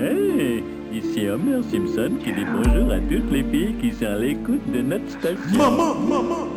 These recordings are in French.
Hey, ici Homer Simpson qui dit bonjour à toutes les filles qui sont à l'écoute de notre station. Maman, maman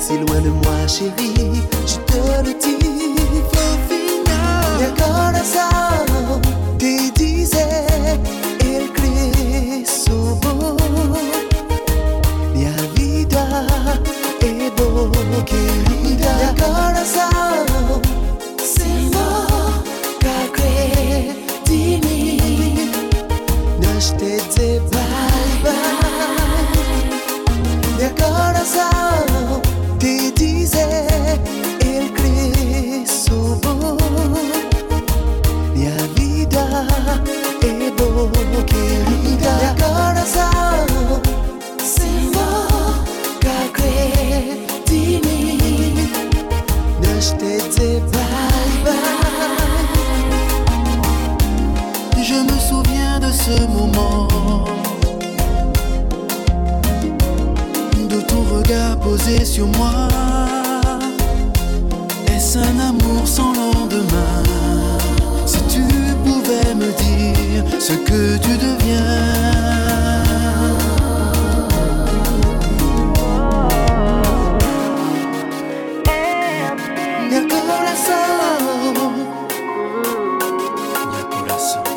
si loin de moi, chérie. Je te le dis, Flavina, corazón te dice el Cristo. Mi vida es querida, mi corazón. posé sur moi. Est-ce un amour sans lendemain? Si tu pouvais me dire ce que tu deviens.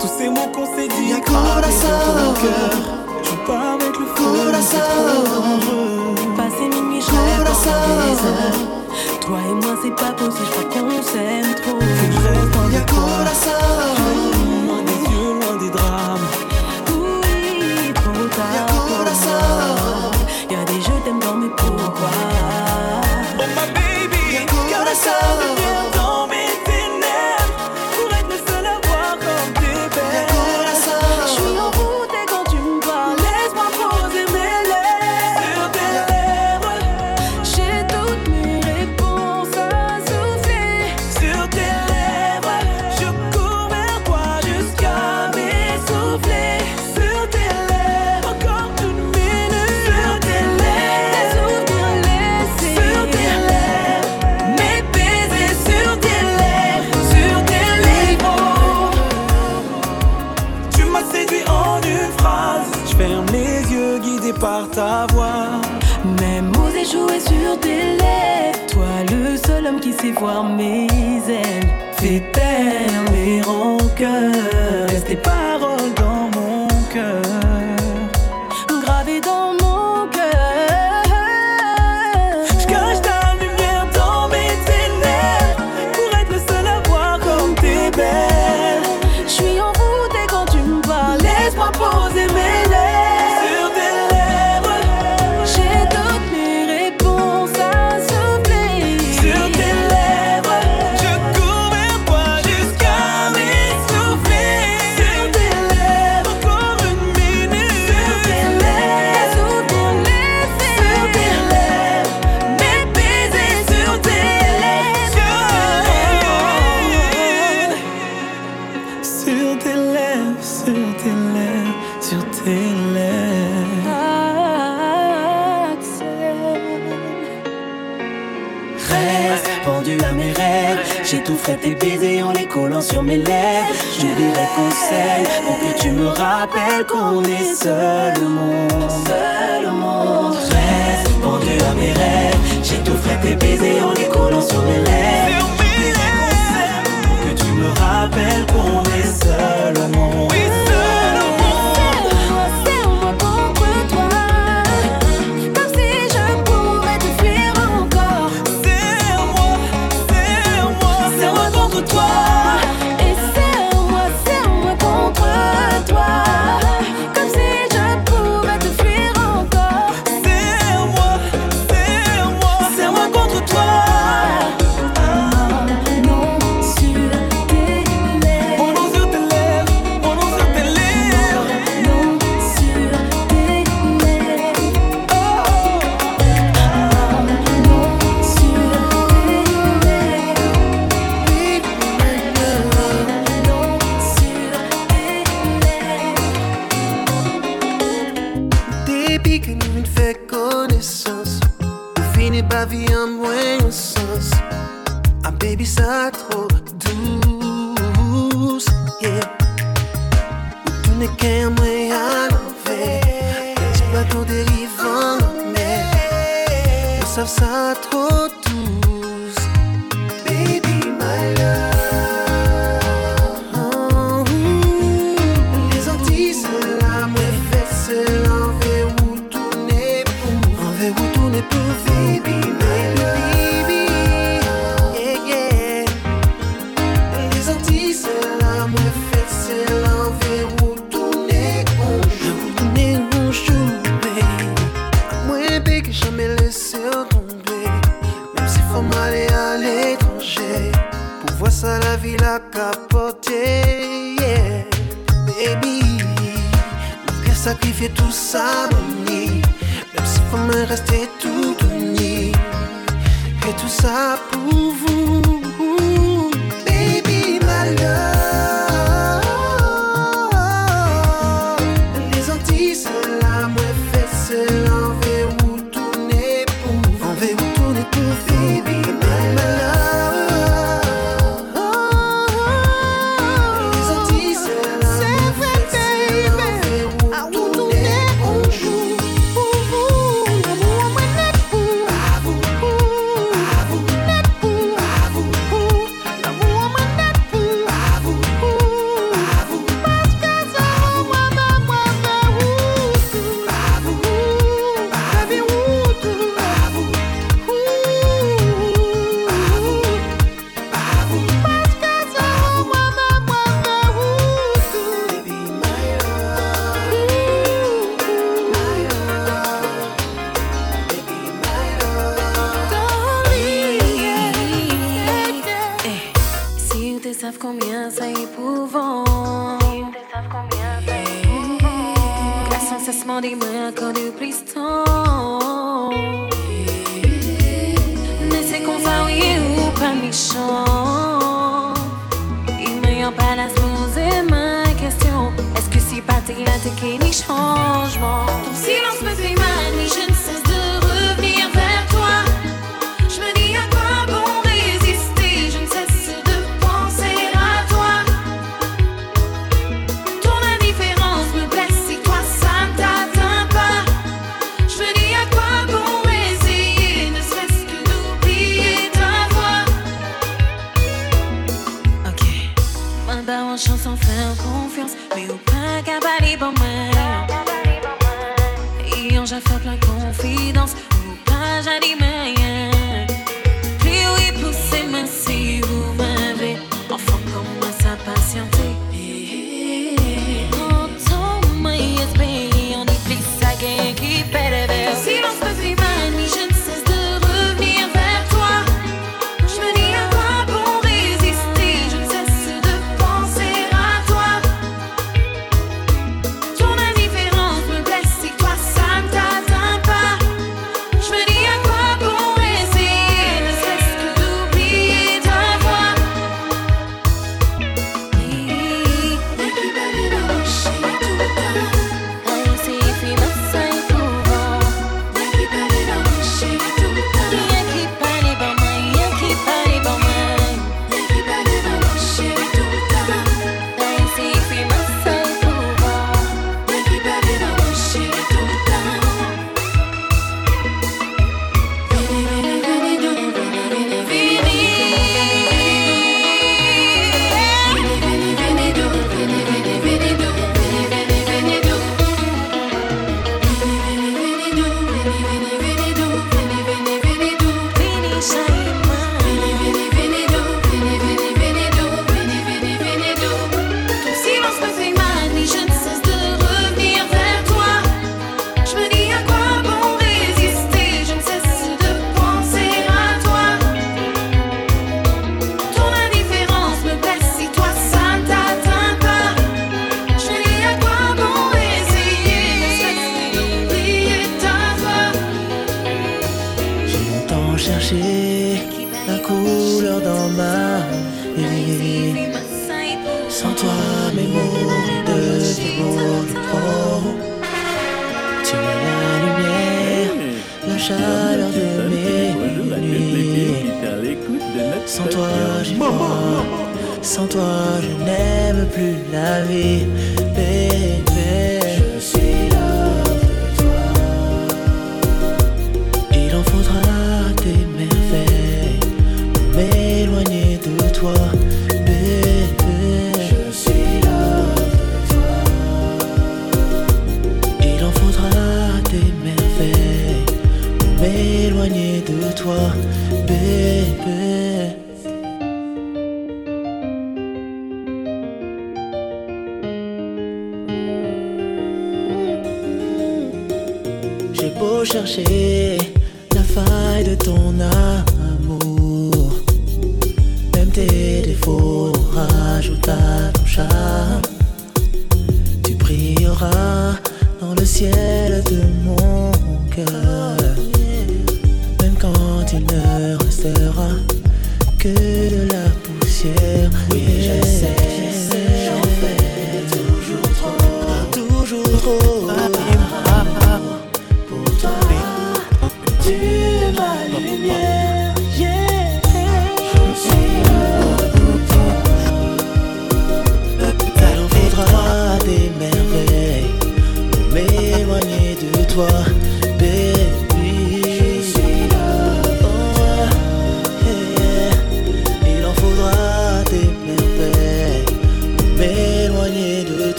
Tous ces mots qu'on s'est dit, y'a corazón dans ton cœur. Tu pars avec le feu, c'est trop dangereux. Toi et moi c'est pas possible, je crois qu'on s'aime trop. Faut que je reste loin de Loin des yeux, loin des drames. Oui, trop tard. Y'a des jeux t'aime dans mes pourquoi. voir mes sur mes lèvres. Je lis des conseils pour que tu me rappelles qu'on est seul au monde. Seul au à mes rêves. J'étoufferai tes baisers en les coulant sur mes lèvres.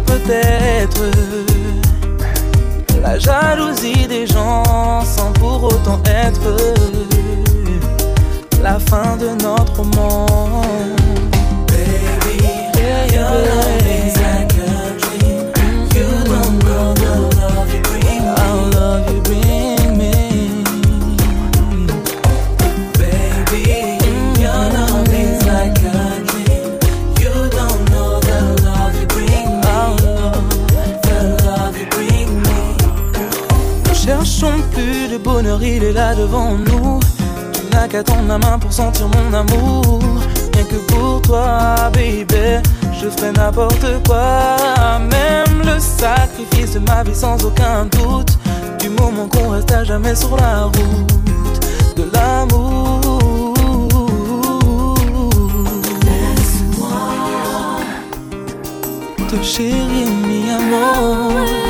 peut-être la jalousie des gens sans pour autant être la fin de notre monde. il est là devant nous. Tu n'as qu'à tendre la main pour sentir mon amour. Rien que pour toi baby Je ferai n'importe quoi. Même le sacrifice de ma vie sans aucun doute. Du moment qu'on reste à jamais sur la route De l'amour. Laisse-moi Te chérir mi amour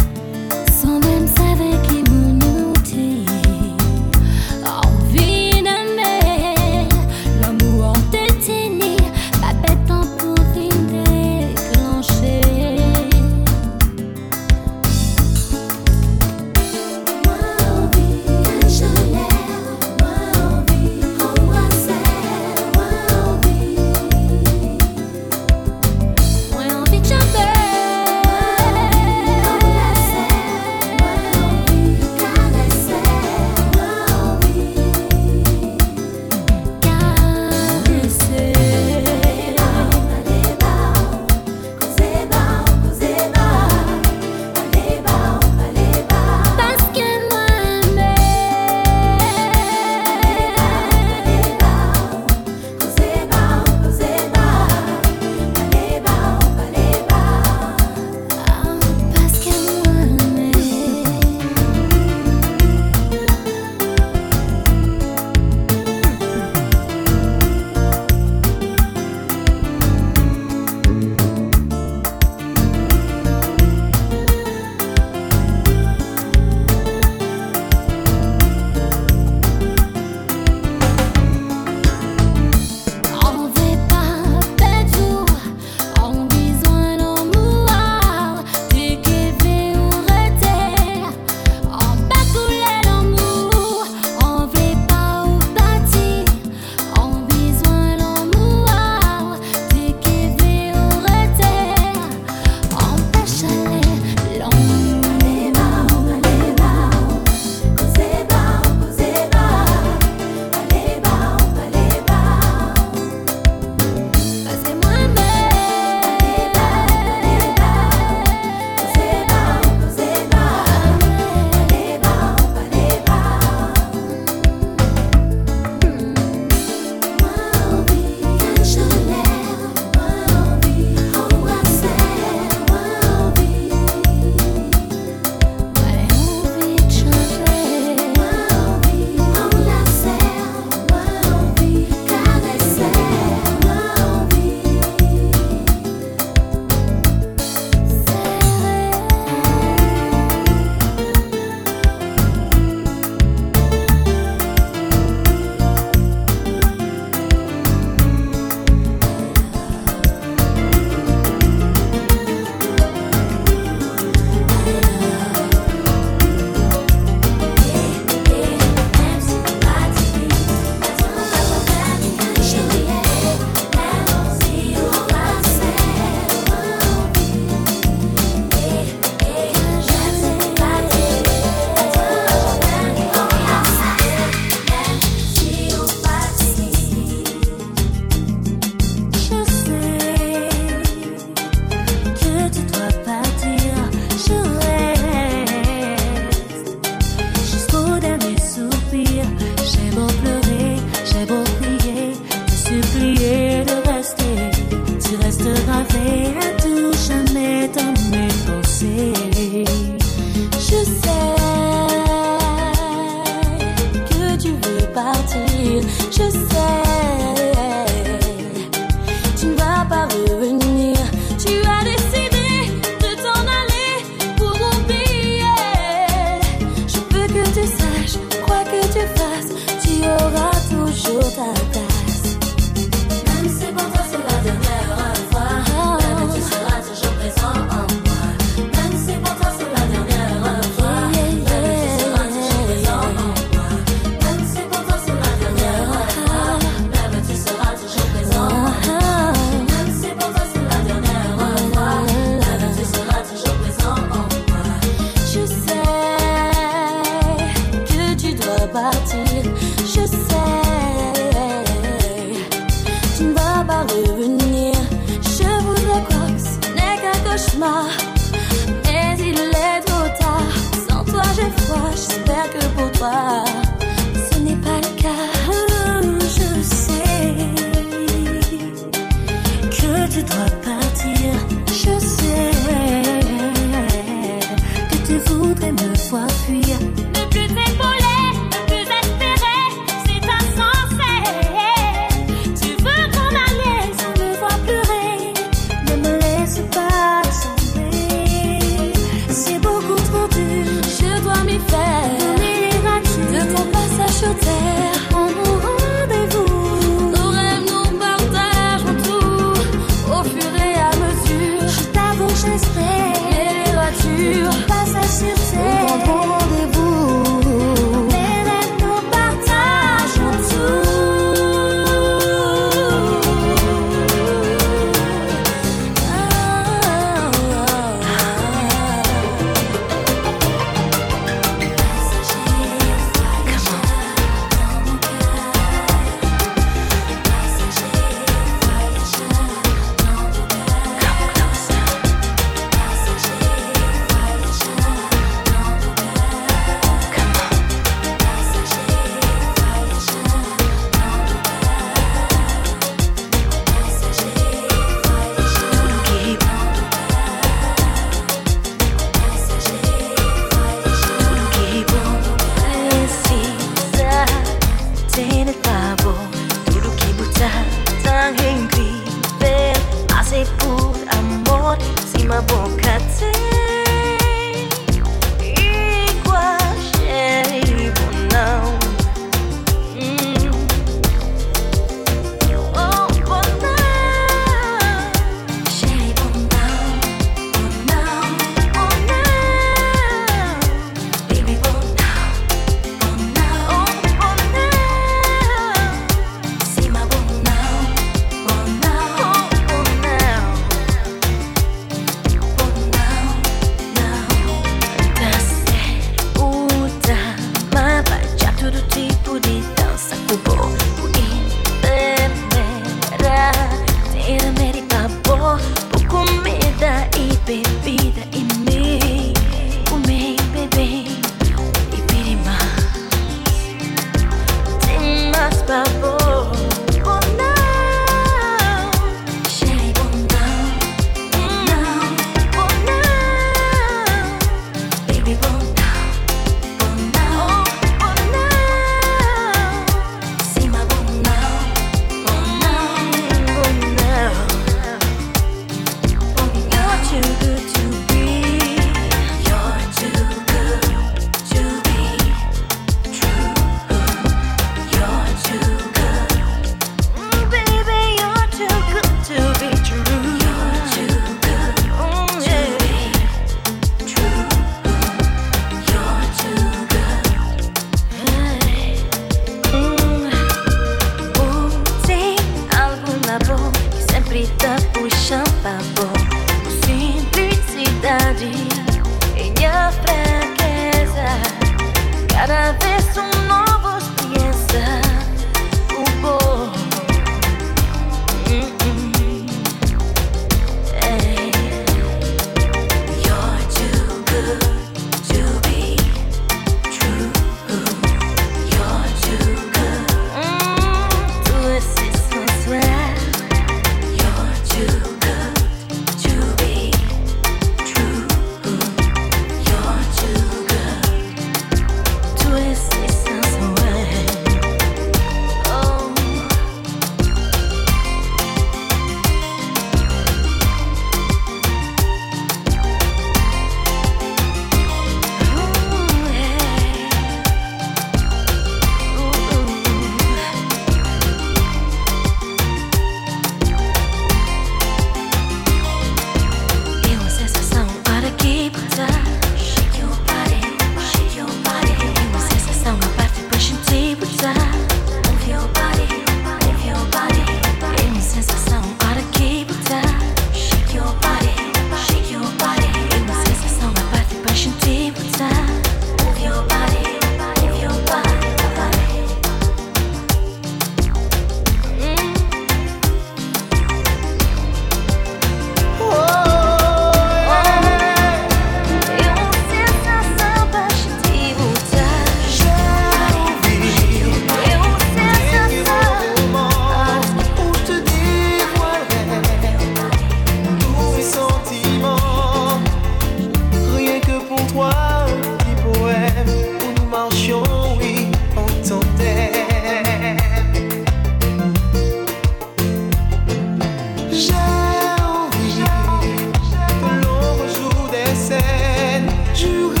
you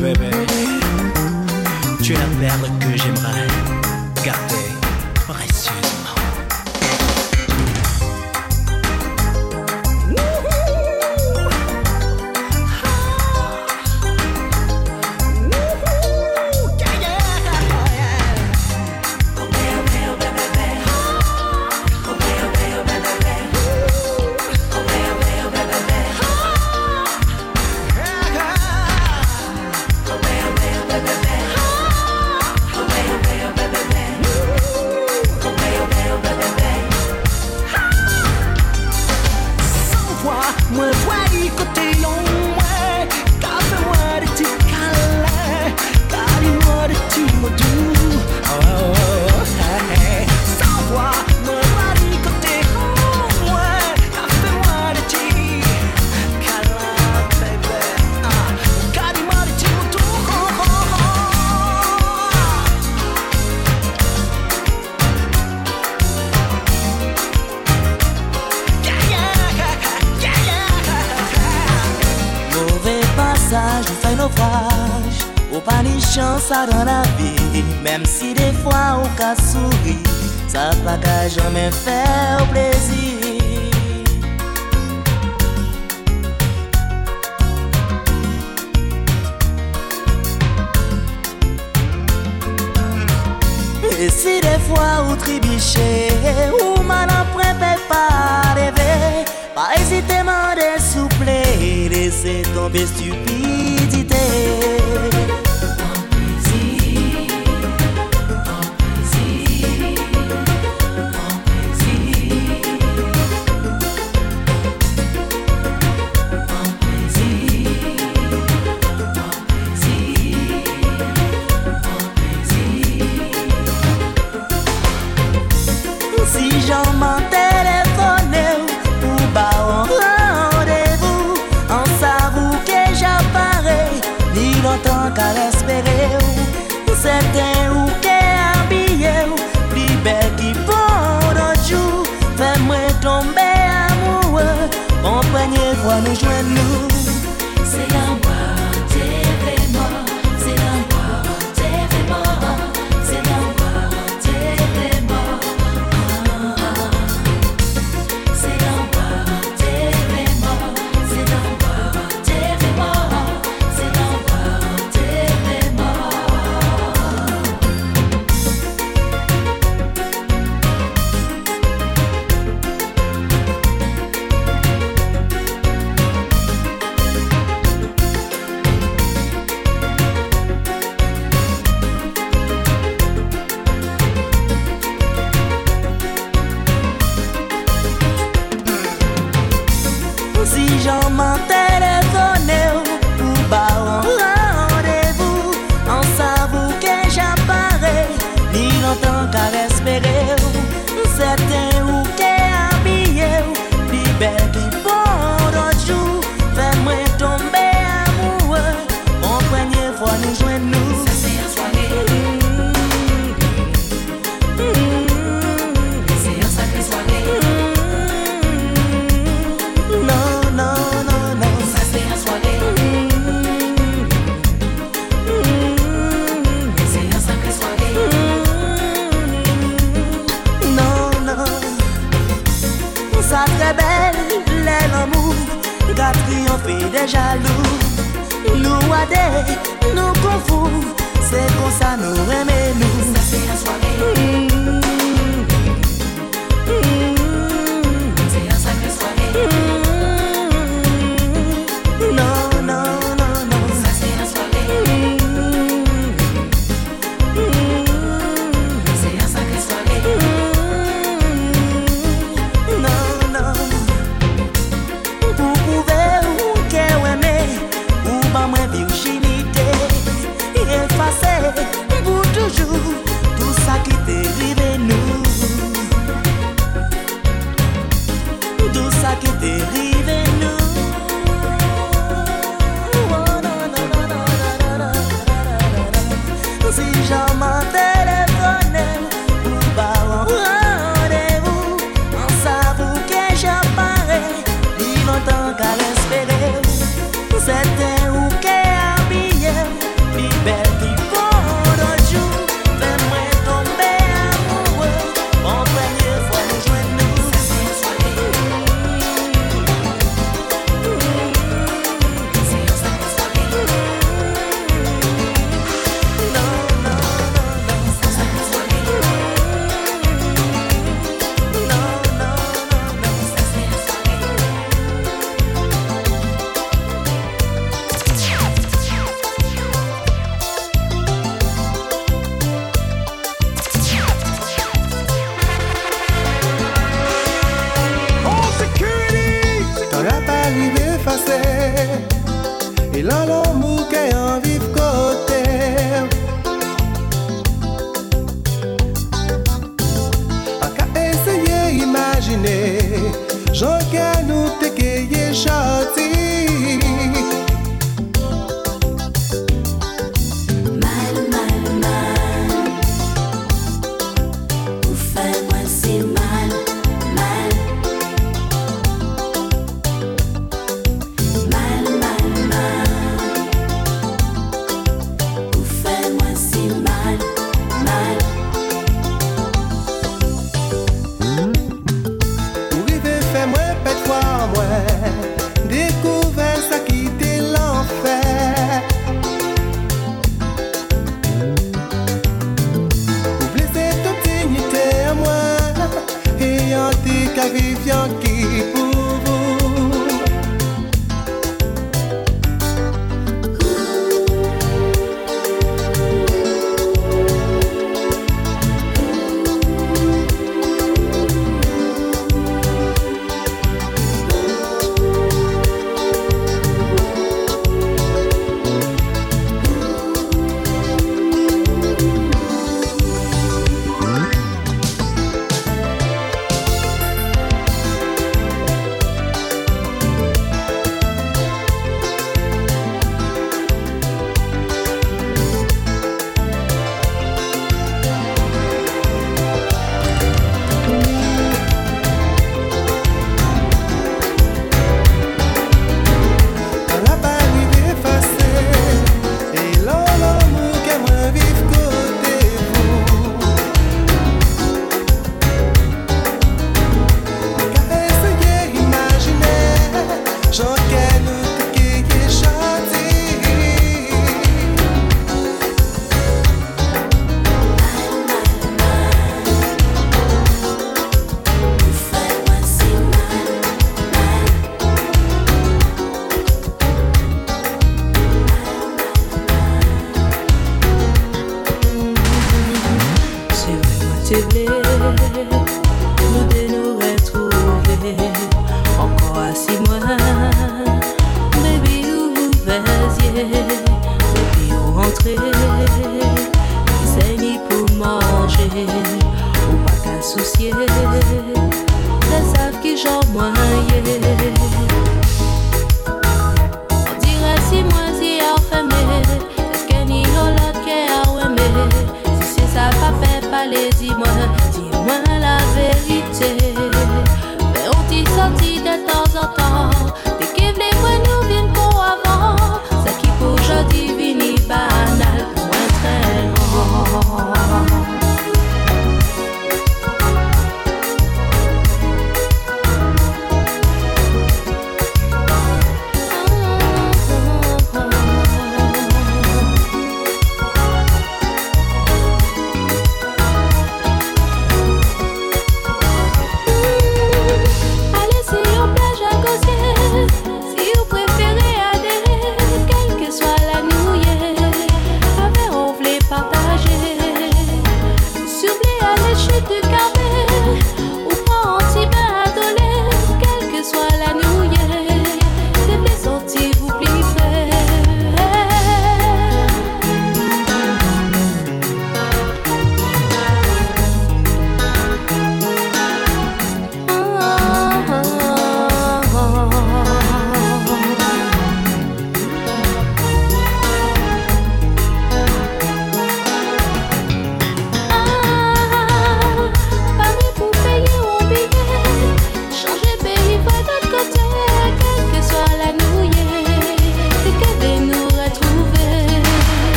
Bébé, tu es la perle que j'aimerais garder précieusement.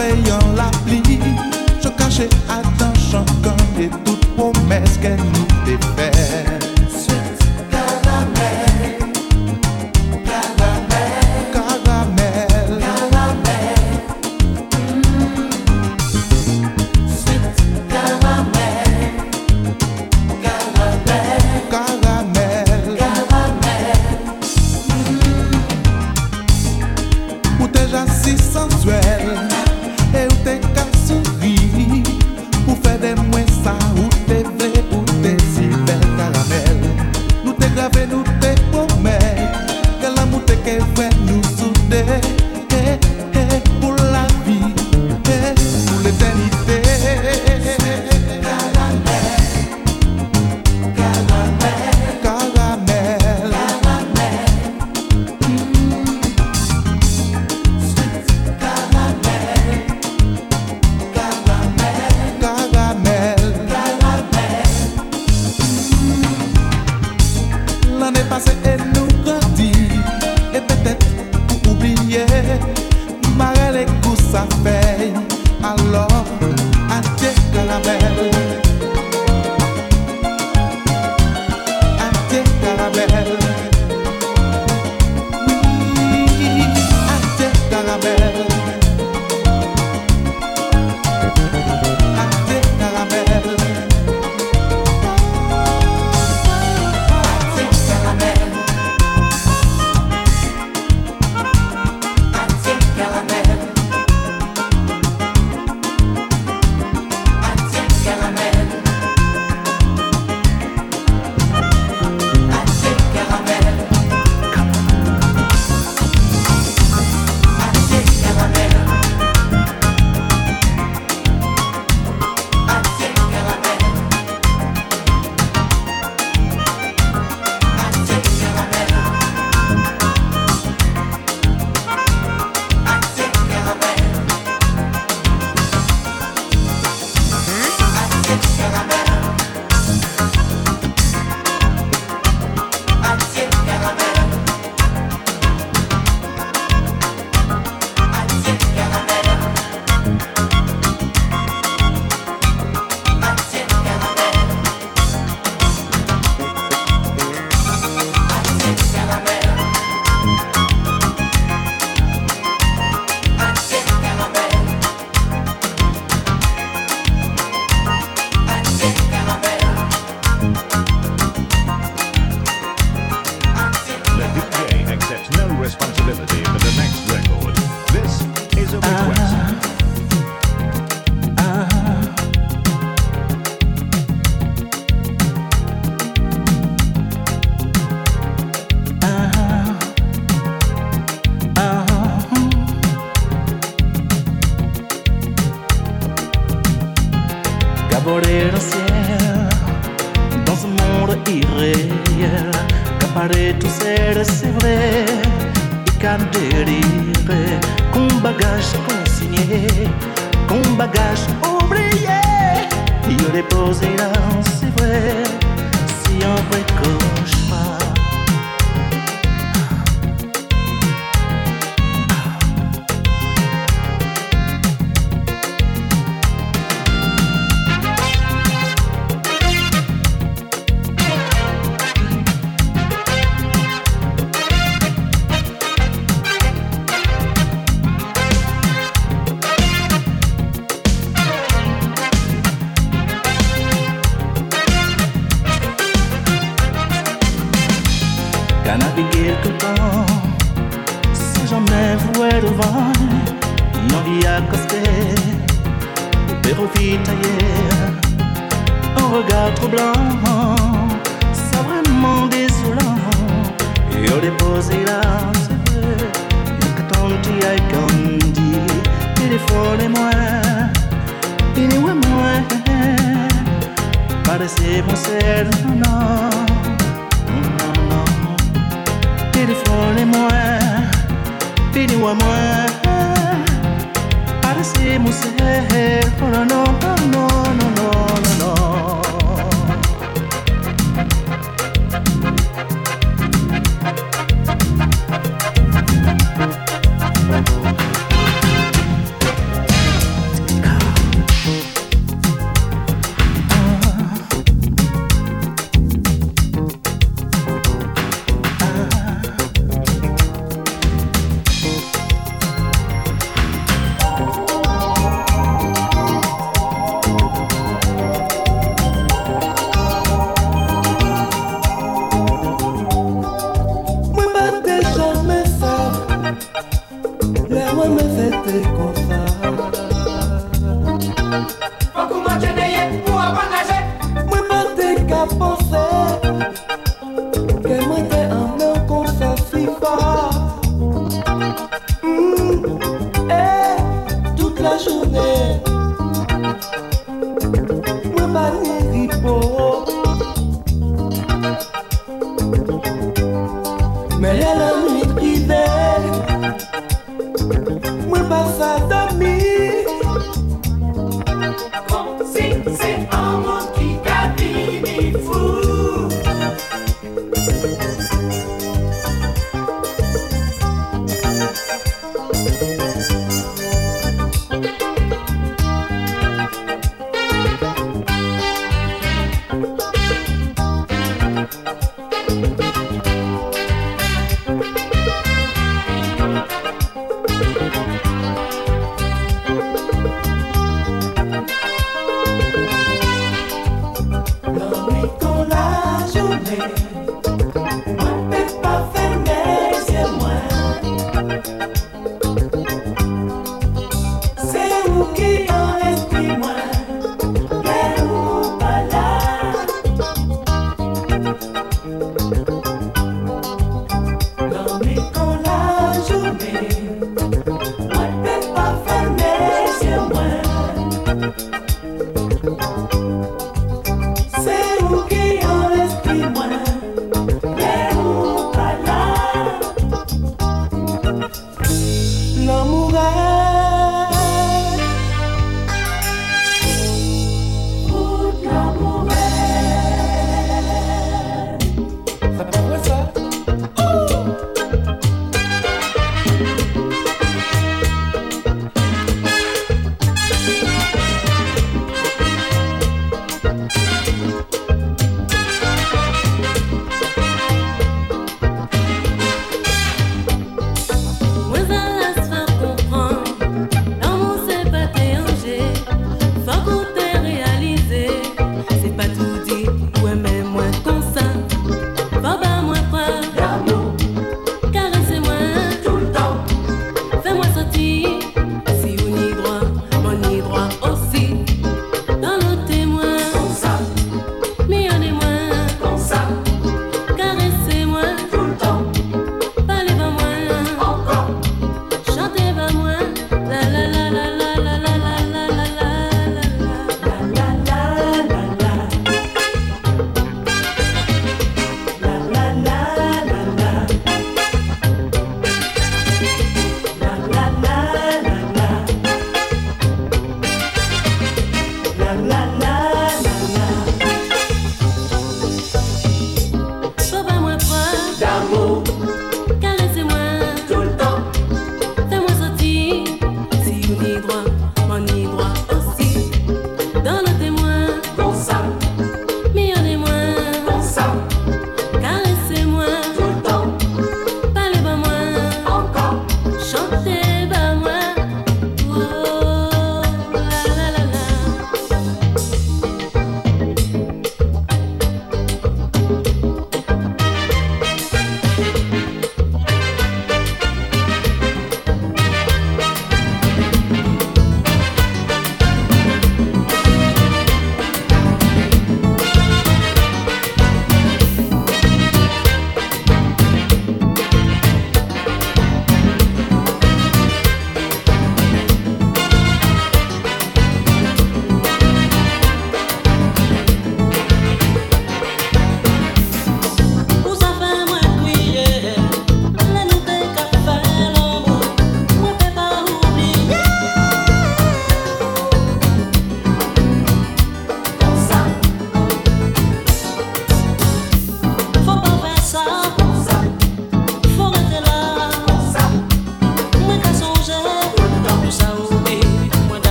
feyon la pli Se kache atan chankan E tout promes ken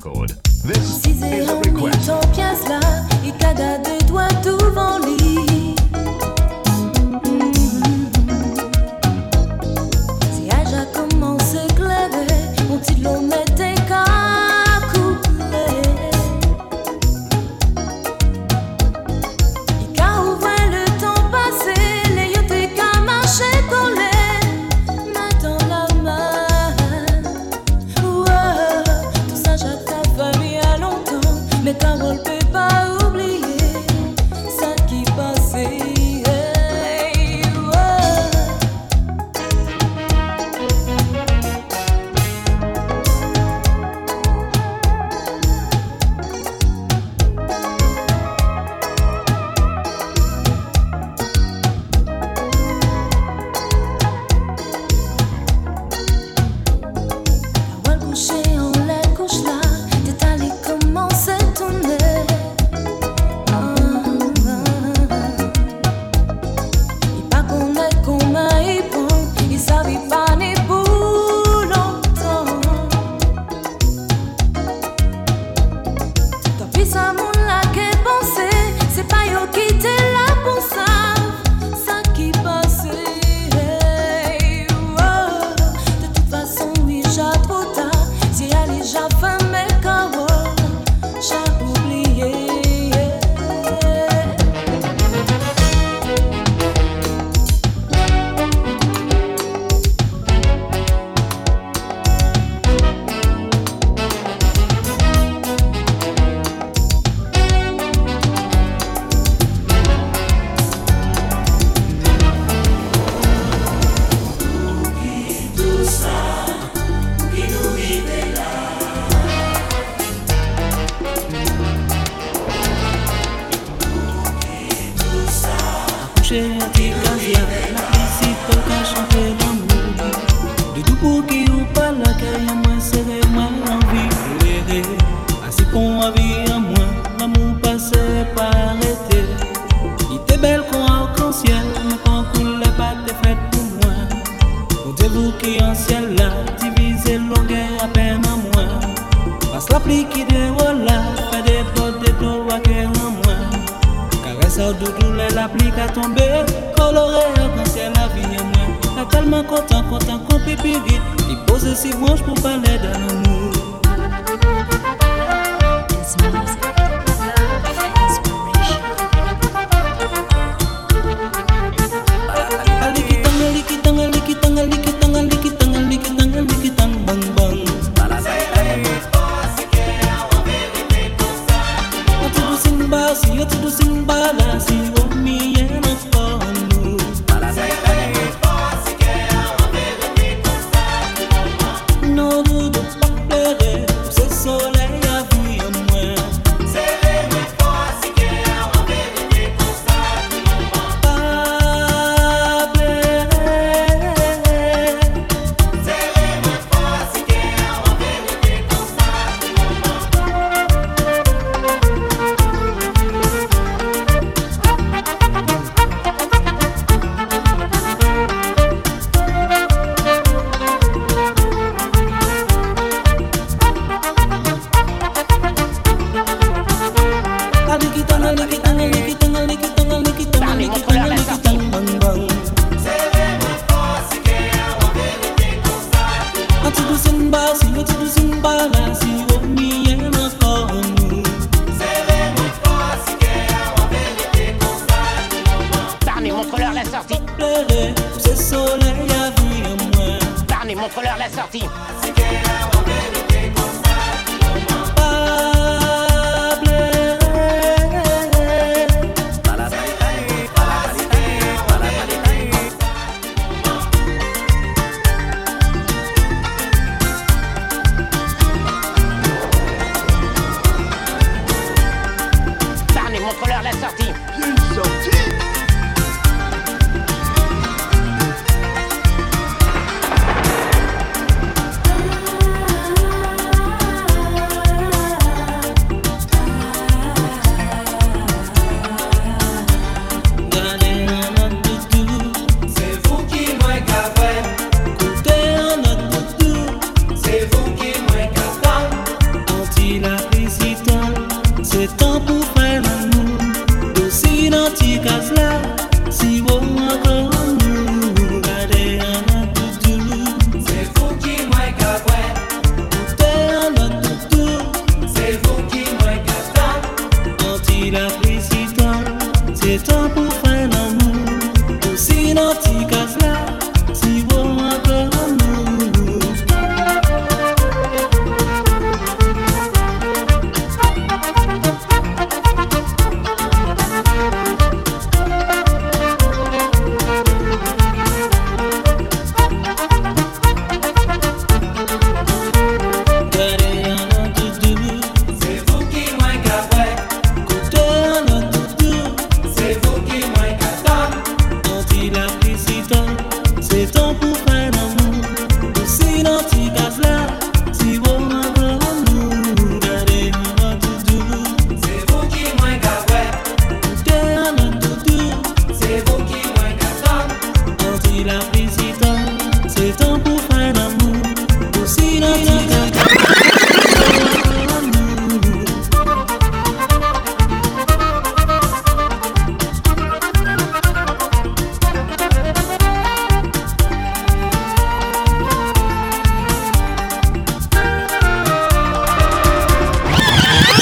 record.